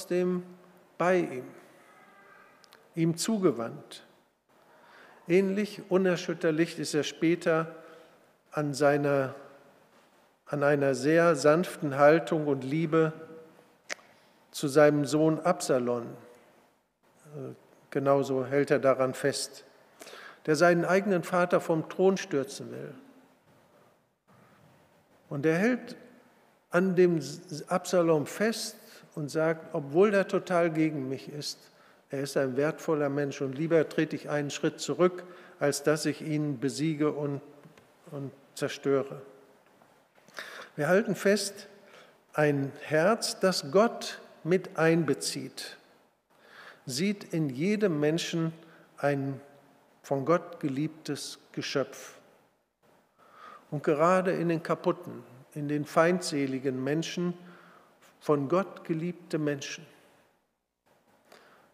trotzdem bei ihm, ihm zugewandt. Ähnlich unerschütterlich ist er später an, seiner, an einer sehr sanften Haltung und Liebe zu seinem Sohn Absalon. Äh, genauso hält er daran fest, der seinen eigenen Vater vom Thron stürzen will. Und er hält an dem Absalom fest und sagt, obwohl er total gegen mich ist, er ist ein wertvoller Mensch und lieber trete ich einen Schritt zurück, als dass ich ihn besiege und, und zerstöre. Wir halten fest, ein Herz, das Gott mit einbezieht, sieht in jedem Menschen ein von Gott geliebtes Geschöpf. Und gerade in den kaputten, in den feindseligen Menschen, von Gott geliebte Menschen.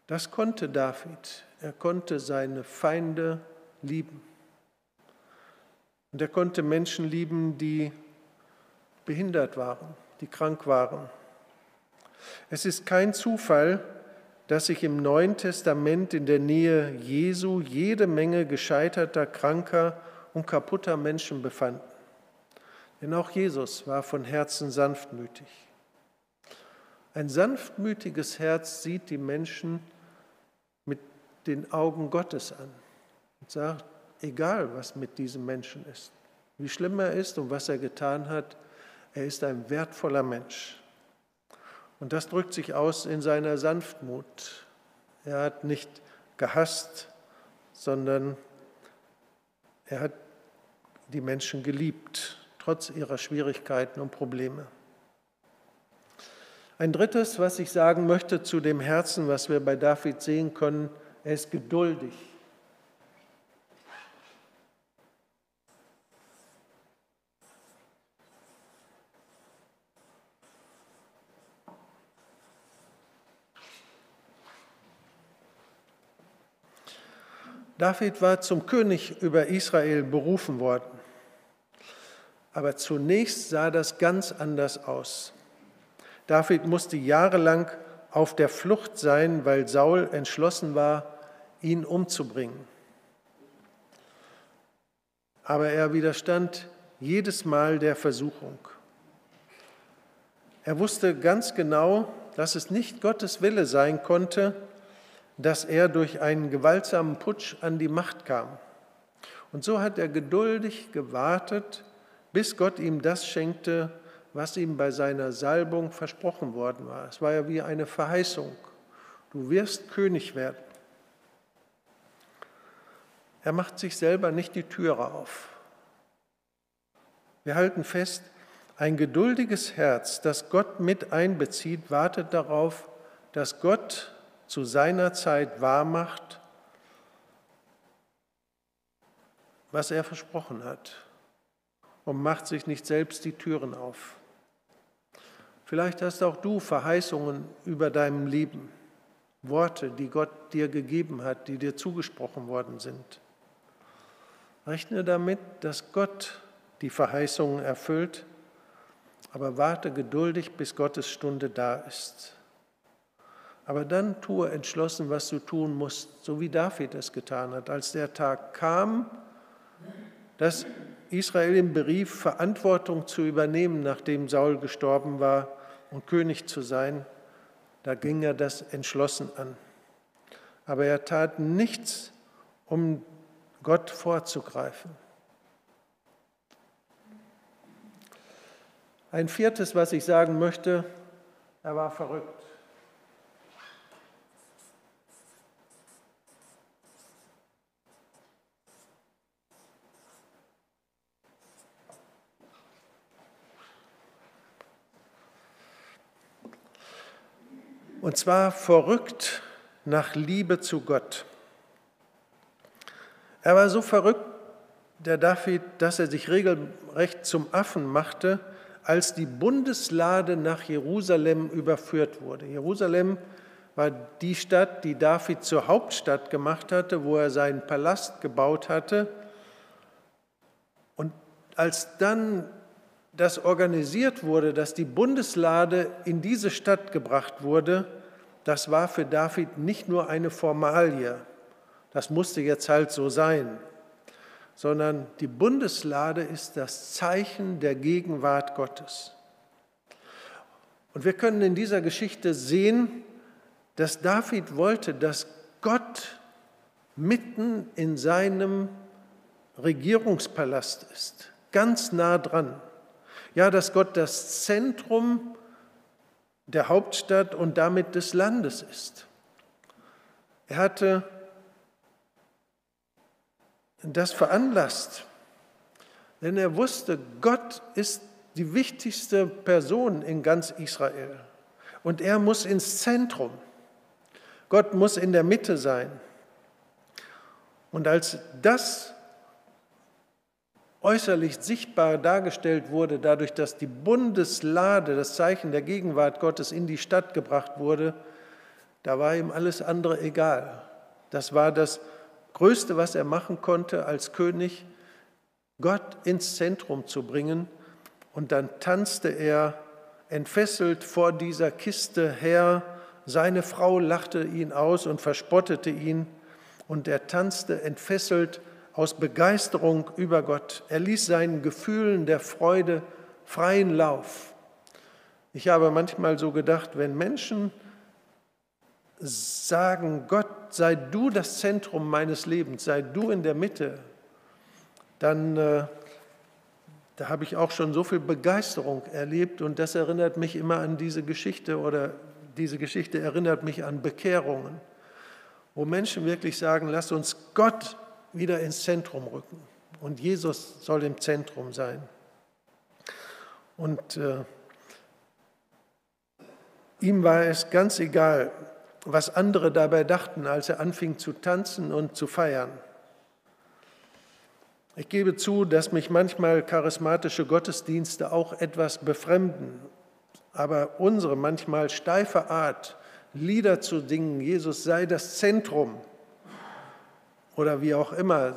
Das konnte David. Er konnte seine Feinde lieben. Und er konnte Menschen lieben, die behindert waren, die krank waren. Es ist kein Zufall, dass sich im Neuen Testament in der Nähe Jesu jede Menge gescheiterter, kranker und kaputter Menschen befanden. Denn auch Jesus war von Herzen sanftmütig. Ein sanftmütiges Herz sieht die Menschen mit den Augen Gottes an und sagt, egal was mit diesem Menschen ist, wie schlimm er ist und was er getan hat, er ist ein wertvoller Mensch. Und das drückt sich aus in seiner Sanftmut. Er hat nicht gehasst, sondern er hat die Menschen geliebt, trotz ihrer Schwierigkeiten und Probleme. Ein drittes, was ich sagen möchte zu dem Herzen, was wir bei David sehen können, er ist geduldig. David war zum König über Israel berufen worden. Aber zunächst sah das ganz anders aus. David musste jahrelang auf der Flucht sein, weil Saul entschlossen war, ihn umzubringen. Aber er widerstand jedes Mal der Versuchung. Er wusste ganz genau, dass es nicht Gottes Wille sein konnte, dass er durch einen gewaltsamen Putsch an die Macht kam. Und so hat er geduldig gewartet, bis Gott ihm das schenkte, was ihm bei seiner Salbung versprochen worden war. Es war ja wie eine Verheißung. Du wirst König werden. Er macht sich selber nicht die Türe auf. Wir halten fest, ein geduldiges Herz, das Gott mit einbezieht, wartet darauf, dass Gott zu seiner Zeit wahrmacht, was er versprochen hat und macht sich nicht selbst die Türen auf. Vielleicht hast auch du Verheißungen über deinem Leben, Worte, die Gott dir gegeben hat, die dir zugesprochen worden sind. Rechne damit, dass Gott die Verheißungen erfüllt, aber warte geduldig, bis Gottes Stunde da ist. Aber dann tue entschlossen, was du tun musst, so wie David es getan hat. Als der Tag kam, dass Israel ihm berief, Verantwortung zu übernehmen, nachdem Saul gestorben war und König zu sein, da ging er das entschlossen an. Aber er tat nichts, um Gott vorzugreifen. Ein viertes, was ich sagen möchte, er war verrückt. Und zwar verrückt nach Liebe zu Gott. Er war so verrückt, der David, dass er sich regelrecht zum Affen machte, als die Bundeslade nach Jerusalem überführt wurde. Jerusalem war die Stadt, die David zur Hauptstadt gemacht hatte, wo er seinen Palast gebaut hatte. Und als dann das organisiert wurde, dass die Bundeslade in diese Stadt gebracht wurde, das war für David nicht nur eine Formalie, das musste jetzt halt so sein, sondern die Bundeslade ist das Zeichen der Gegenwart Gottes. Und wir können in dieser Geschichte sehen, dass David wollte, dass Gott mitten in seinem Regierungspalast ist, ganz nah dran. Ja, dass Gott das Zentrum der Hauptstadt und damit des Landes ist. Er hatte das veranlasst, denn er wusste, Gott ist die wichtigste Person in ganz Israel und er muss ins Zentrum. Gott muss in der Mitte sein. Und als das äußerlich sichtbar dargestellt wurde, dadurch, dass die Bundeslade, das Zeichen der Gegenwart Gottes, in die Stadt gebracht wurde, da war ihm alles andere egal. Das war das Größte, was er machen konnte als König, Gott ins Zentrum zu bringen. Und dann tanzte er entfesselt vor dieser Kiste her. Seine Frau lachte ihn aus und verspottete ihn. Und er tanzte entfesselt aus Begeisterung über Gott. Er ließ seinen Gefühlen der Freude freien Lauf. Ich habe manchmal so gedacht, wenn Menschen sagen, Gott, sei du das Zentrum meines Lebens, sei du in der Mitte, dann äh, da habe ich auch schon so viel Begeisterung erlebt und das erinnert mich immer an diese Geschichte oder diese Geschichte erinnert mich an Bekehrungen, wo Menschen wirklich sagen, lass uns Gott wieder ins Zentrum rücken. Und Jesus soll im Zentrum sein. Und äh, ihm war es ganz egal, was andere dabei dachten, als er anfing zu tanzen und zu feiern. Ich gebe zu, dass mich manchmal charismatische Gottesdienste auch etwas befremden, aber unsere manchmal steife Art, Lieder zu singen, Jesus sei das Zentrum, oder wie auch immer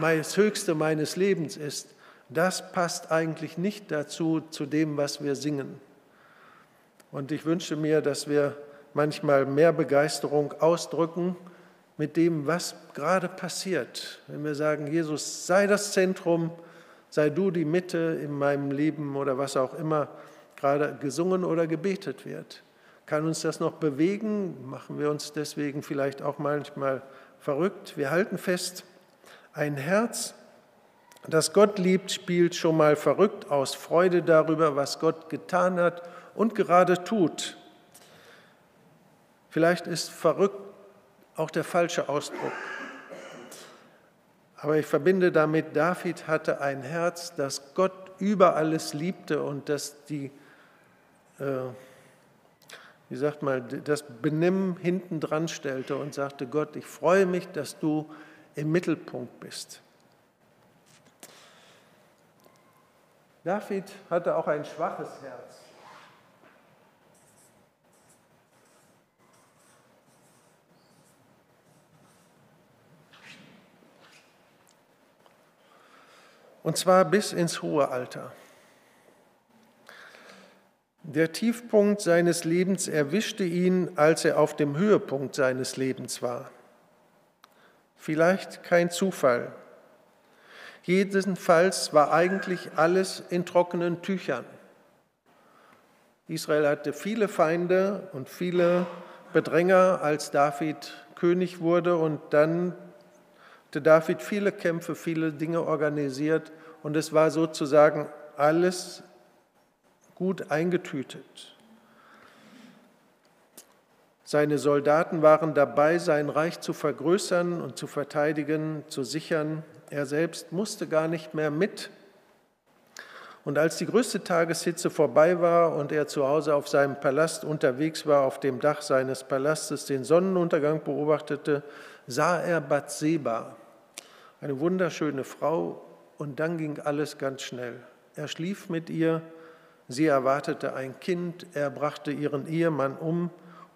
das Höchste meines Lebens ist, das passt eigentlich nicht dazu, zu dem, was wir singen. Und ich wünsche mir, dass wir manchmal mehr Begeisterung ausdrücken mit dem, was gerade passiert. Wenn wir sagen, Jesus, sei das Zentrum, sei du die Mitte in meinem Leben oder was auch immer gerade gesungen oder gebetet wird. Kann uns das noch bewegen? Machen wir uns deswegen vielleicht auch manchmal verrückt. Wir halten fest, ein Herz, das Gott liebt, spielt schon mal verrückt aus Freude darüber, was Gott getan hat und gerade tut. Vielleicht ist verrückt auch der falsche Ausdruck. Aber ich verbinde damit, David hatte ein Herz, das Gott über alles liebte und das die äh, wie sagt man, das Benimm hinten dran stellte und sagte, Gott, ich freue mich, dass du im Mittelpunkt bist. David hatte auch ein schwaches Herz. Und zwar bis ins hohe Alter. Der Tiefpunkt seines Lebens erwischte ihn, als er auf dem Höhepunkt seines Lebens war. Vielleicht kein Zufall. Jedenfalls war eigentlich alles in trockenen Tüchern. Israel hatte viele Feinde und viele Bedränger, als David König wurde. Und dann hatte David viele Kämpfe, viele Dinge organisiert. Und es war sozusagen alles gut eingetütet. Seine Soldaten waren dabei, sein Reich zu vergrößern und zu verteidigen, zu sichern. Er selbst musste gar nicht mehr mit. Und als die größte Tageshitze vorbei war und er zu Hause auf seinem Palast unterwegs war, auf dem Dach seines Palastes den Sonnenuntergang beobachtete, sah er Bathseba, eine wunderschöne Frau, und dann ging alles ganz schnell. Er schlief mit ihr Sie erwartete ein Kind, er brachte ihren Ehemann um,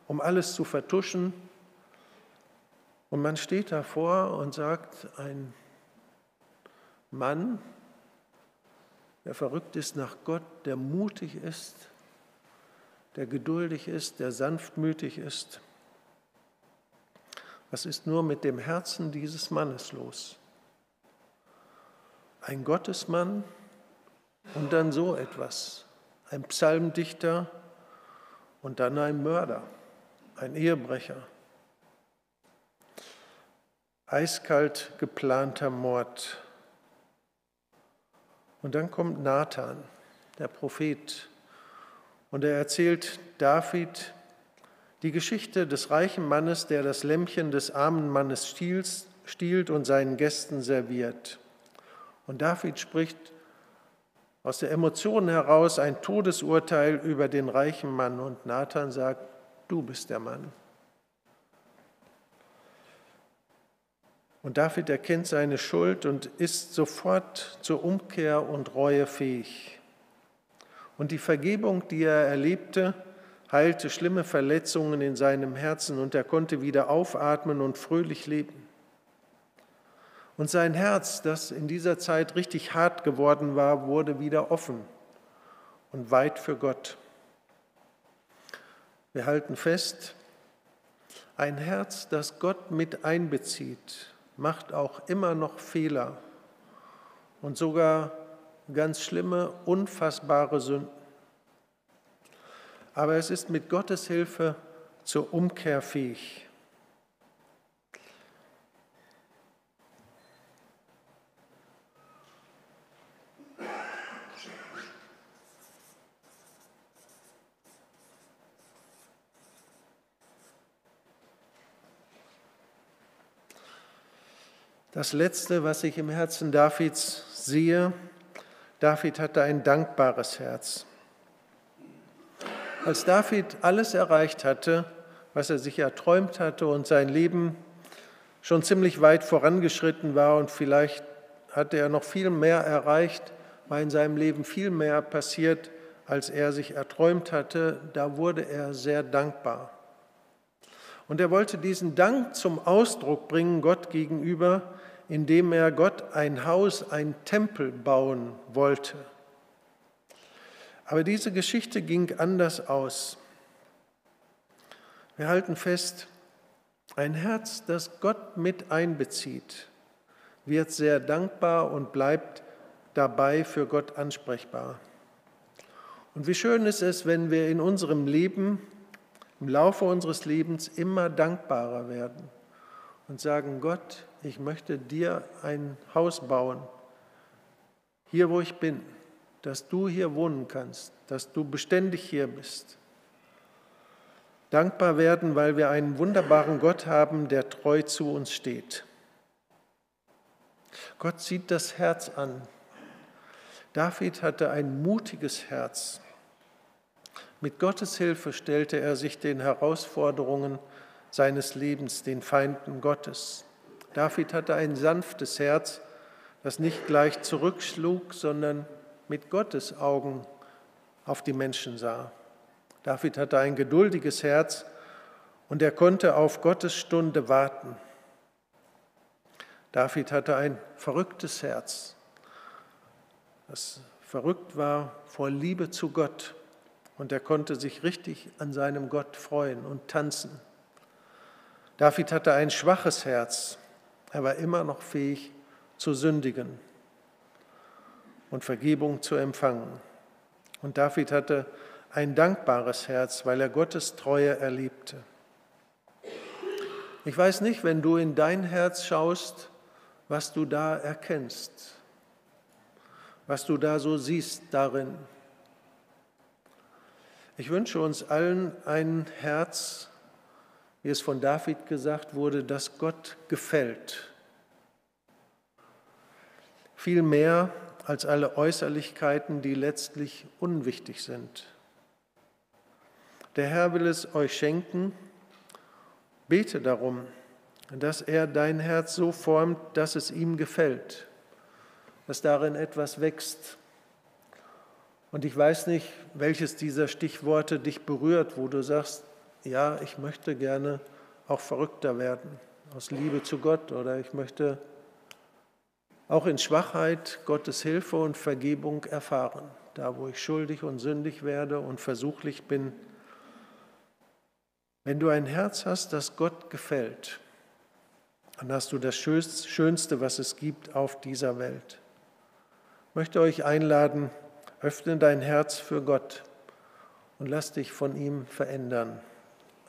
um alles zu vertuschen. Und man steht davor und sagt, ein Mann, der verrückt ist nach Gott, der mutig ist, der geduldig ist, der sanftmütig ist. Was ist nur mit dem Herzen dieses Mannes los? Ein Gottesmann und dann so etwas, ein Psalmdichter und dann ein Mörder, ein Ehebrecher. Eiskalt geplanter Mord. Und dann kommt Nathan, der Prophet, und er erzählt David die Geschichte des reichen Mannes, der das Lämmchen des armen Mannes stiehlt und seinen Gästen serviert. Und David spricht aus der Emotion heraus ein Todesurteil über den reichen Mann und Nathan sagt, du bist der Mann. Und David erkennt seine Schuld und ist sofort zur Umkehr und Reue fähig. Und die Vergebung, die er erlebte, heilte schlimme Verletzungen in seinem Herzen und er konnte wieder aufatmen und fröhlich leben. Und sein Herz, das in dieser Zeit richtig hart geworden war, wurde wieder offen und weit für Gott. Wir halten fest, ein Herz, das Gott mit einbezieht, macht auch immer noch Fehler und sogar ganz schlimme, unfassbare Sünden. Aber es ist mit Gottes Hilfe zur Umkehr fähig. Das Letzte, was ich im Herzen Davids sehe, David hatte ein dankbares Herz. Als David alles erreicht hatte, was er sich erträumt hatte und sein Leben schon ziemlich weit vorangeschritten war und vielleicht hatte er noch viel mehr erreicht, war in seinem Leben viel mehr passiert, als er sich erträumt hatte, da wurde er sehr dankbar. Und er wollte diesen Dank zum Ausdruck bringen Gott gegenüber, indem er Gott ein Haus, ein Tempel bauen wollte. Aber diese Geschichte ging anders aus. Wir halten fest, ein Herz, das Gott mit einbezieht, wird sehr dankbar und bleibt dabei für Gott ansprechbar. Und wie schön ist es, wenn wir in unserem Leben, im Laufe unseres Lebens immer dankbarer werden und sagen, Gott, ich möchte dir ein Haus bauen, hier wo ich bin, dass du hier wohnen kannst, dass du beständig hier bist. Dankbar werden, weil wir einen wunderbaren Gott haben, der treu zu uns steht. Gott sieht das Herz an. David hatte ein mutiges Herz. Mit Gottes Hilfe stellte er sich den Herausforderungen seines Lebens, den Feinden Gottes. David hatte ein sanftes Herz, das nicht gleich zurückschlug, sondern mit Gottes Augen auf die Menschen sah. David hatte ein geduldiges Herz und er konnte auf Gottes Stunde warten. David hatte ein verrücktes Herz, das verrückt war vor Liebe zu Gott und er konnte sich richtig an seinem Gott freuen und tanzen. David hatte ein schwaches Herz, er war immer noch fähig zu sündigen und Vergebung zu empfangen. Und David hatte ein dankbares Herz, weil er Gottes Treue erlebte. Ich weiß nicht, wenn du in dein Herz schaust, was du da erkennst, was du da so siehst darin. Ich wünsche uns allen ein Herz, wie es von David gesagt wurde, dass Gott gefällt. Viel mehr als alle Äußerlichkeiten, die letztlich unwichtig sind. Der Herr will es euch schenken. Bete darum, dass er dein Herz so formt, dass es ihm gefällt, dass darin etwas wächst. Und ich weiß nicht, welches dieser Stichworte dich berührt, wo du sagst, ja, ich möchte gerne auch verrückter werden, aus Liebe zu Gott oder ich möchte auch in Schwachheit Gottes Hilfe und Vergebung erfahren. Da, wo ich schuldig und sündig werde und versuchlich bin, Wenn du ein Herz hast, das Gott gefällt, dann hast du das Schönste, was es gibt auf dieser Welt. Ich möchte euch einladen, öffne dein Herz für Gott und lass dich von ihm verändern.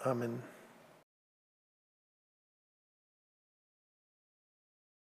Amen.